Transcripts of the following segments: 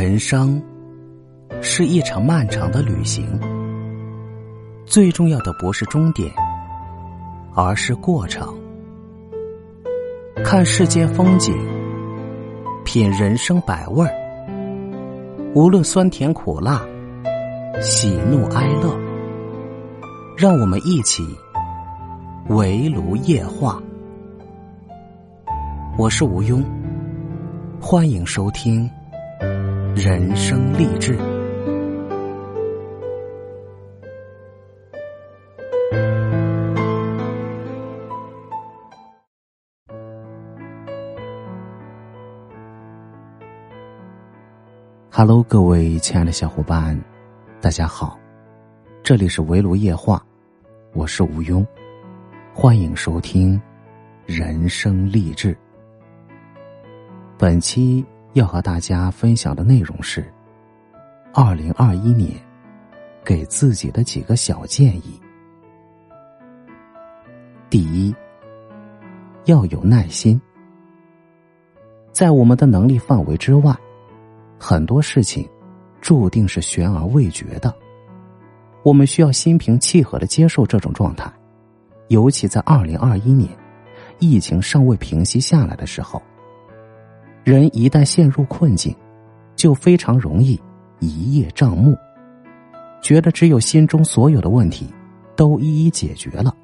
人生是一场漫长的旅行，最重要的不是终点，而是过程。看世间风景，品人生百味儿，无论酸甜苦辣，喜怒哀乐，让我们一起围炉夜话。我是吴庸，欢迎收听。人生励志。Hello，各位亲爱的小伙伴，大家好，这里是围炉夜话，我是吴庸，欢迎收听人生励志。本期。要和大家分享的内容是：二零二一年给自己的几个小建议。第一，要有耐心。在我们的能力范围之外，很多事情注定是悬而未决的。我们需要心平气和的接受这种状态，尤其在二零二一年疫情尚未平息下来的时候。人一旦陷入困境，就非常容易一叶障目，觉得只有心中所有的问题都一一解决了，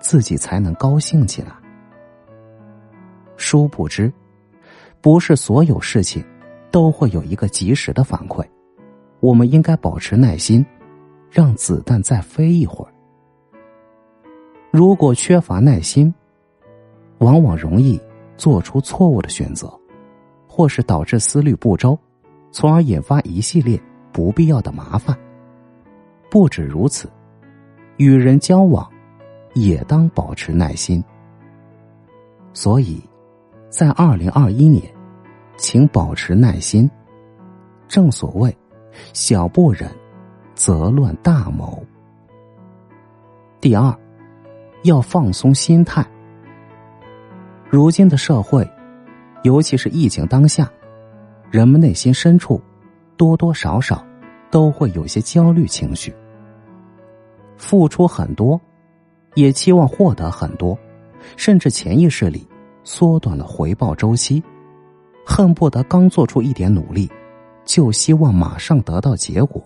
自己才能高兴起来。殊不知，不是所有事情都会有一个及时的反馈，我们应该保持耐心，让子弹再飞一会儿。如果缺乏耐心，往往容易做出错误的选择。或是导致思虑不周，从而引发一系列不必要的麻烦。不止如此，与人交往也当保持耐心。所以，在二零二一年，请保持耐心。正所谓，小不忍则乱大谋。第二，要放松心态。如今的社会。尤其是疫情当下，人们内心深处多多少少都会有些焦虑情绪。付出很多，也期望获得很多，甚至潜意识里缩短了回报周期，恨不得刚做出一点努力，就希望马上得到结果。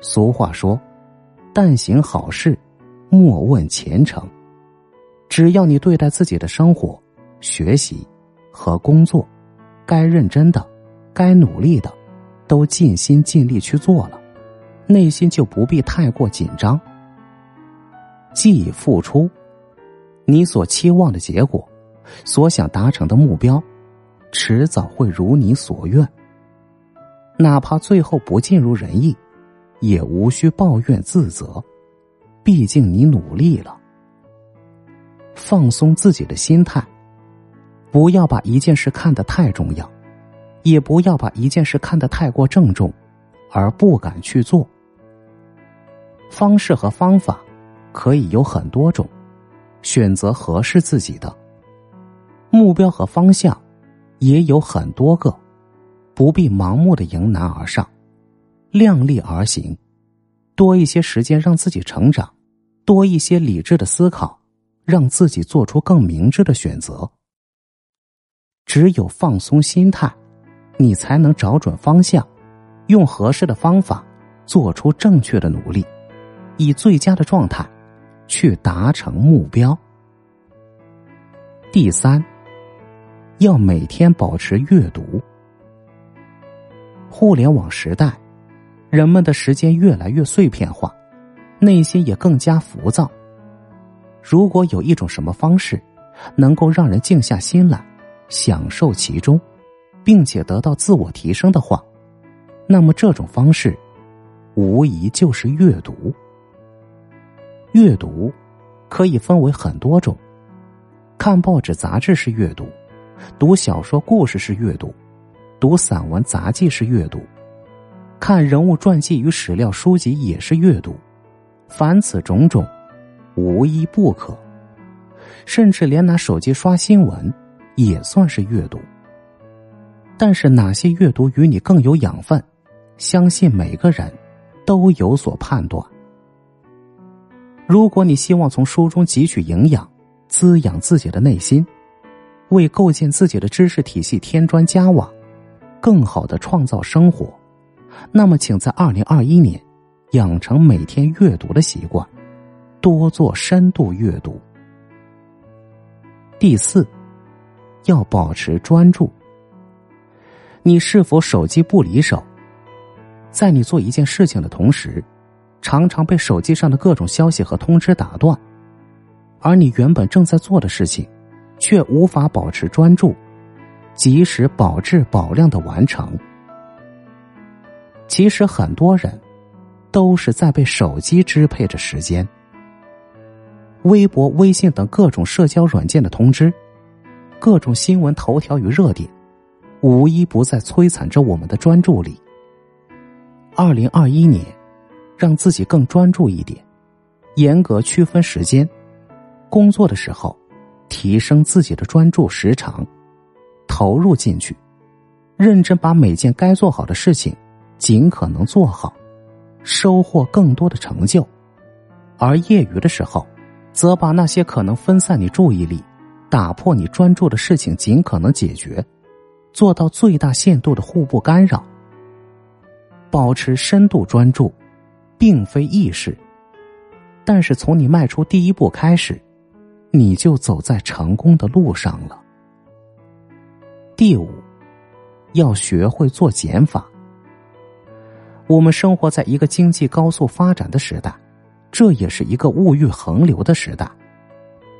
俗话说：“但行好事，莫问前程。”只要你对待自己的生活。学习和工作，该认真的、该努力的，都尽心尽力去做了，内心就不必太过紧张。既已付出，你所期望的结果，所想达成的目标，迟早会如你所愿。哪怕最后不尽如人意，也无需抱怨自责，毕竟你努力了。放松自己的心态。不要把一件事看得太重要，也不要把一件事看得太过郑重，而不敢去做。方式和方法可以有很多种，选择合适自己的。目标和方向也有很多个，不必盲目的迎难而上，量力而行，多一些时间让自己成长，多一些理智的思考，让自己做出更明智的选择。只有放松心态，你才能找准方向，用合适的方法，做出正确的努力，以最佳的状态去达成目标。第三，要每天保持阅读。互联网时代，人们的时间越来越碎片化，内心也更加浮躁。如果有一种什么方式，能够让人静下心来。享受其中，并且得到自我提升的话，那么这种方式，无疑就是阅读。阅读可以分为很多种，看报纸杂志是阅读，读小说故事是阅读，读散文杂记是阅读，看人物传记与史料书籍也是阅读。凡此种种，无一不可。甚至连拿手机刷新闻。也算是阅读。但是哪些阅读与你更有养分，相信每个人都有所判断。如果你希望从书中汲取营养，滋养自己的内心，为构建自己的知识体系添砖加瓦，更好的创造生活，那么请在二零二一年养成每天阅读的习惯，多做深度阅读。第四，要保持专注。你是否手机不离手？在你做一件事情的同时。常常被手机上的各种消息和通知打断，而你原本正在做的事情，却无法保持专注，及时保质保量的完成。其实很多人都是在被手机支配着时间，微博、微信等各种社交软件的通知，各种新闻头条与热点，无一不在摧残着我们的专注力。二零二一年。让自己更专注一点，严格区分时间。工作的时候，提升自己的专注时长，投入进去，认真把每件该做好的事情尽可能做好，收获更多的成就。而业余的时候，则把那些可能分散你注意力、打破你专注的事情尽可能解决，做到最大限度的互不干扰，保持深度专注。并非易事，但是从你迈出第一步开始，你就走在成功的路上了。第五，要学会做减法。我们生活在一个经济高速发展的时代，这也是一个物欲横流的时代。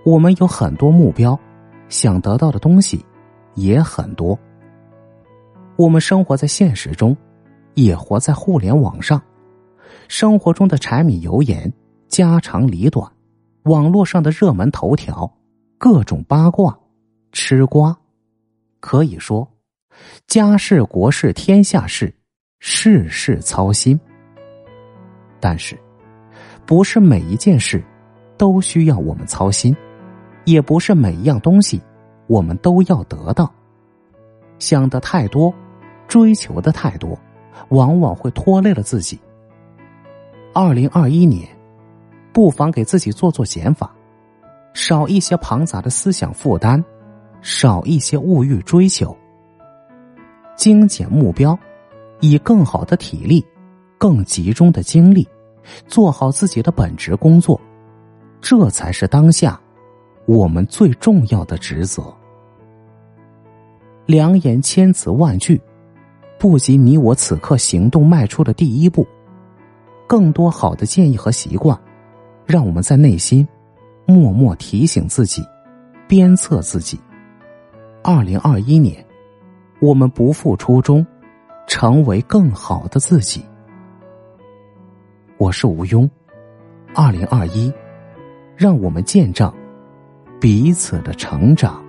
我们有很多目标，想得到的东西也很多。我们生活在现实中，也活在互联网上。生活中的柴米油盐、家长里短，网络上的热门头条、各种八卦、吃瓜，可以说，家事国事天下事，事事操心。但是，不是每一件事都需要我们操心，也不是每一样东西我们都要得到。想的太多，追求的太多，往往会拖累了自己。二零二一年，不妨给自己做做减法，少一些庞杂的思想负担，少一些物欲追求，精简目标，以更好的体力、更集中的精力，做好自己的本职工作，这才是当下我们最重要的职责。良言千词万句，不及你我此刻行动迈出的第一步。更多好的建议和习惯，让我们在内心默默提醒自己，鞭策自己。二零二一年，我们不负初衷，成为更好的自己。我是吴庸，二零二一，让我们见证彼此的成长。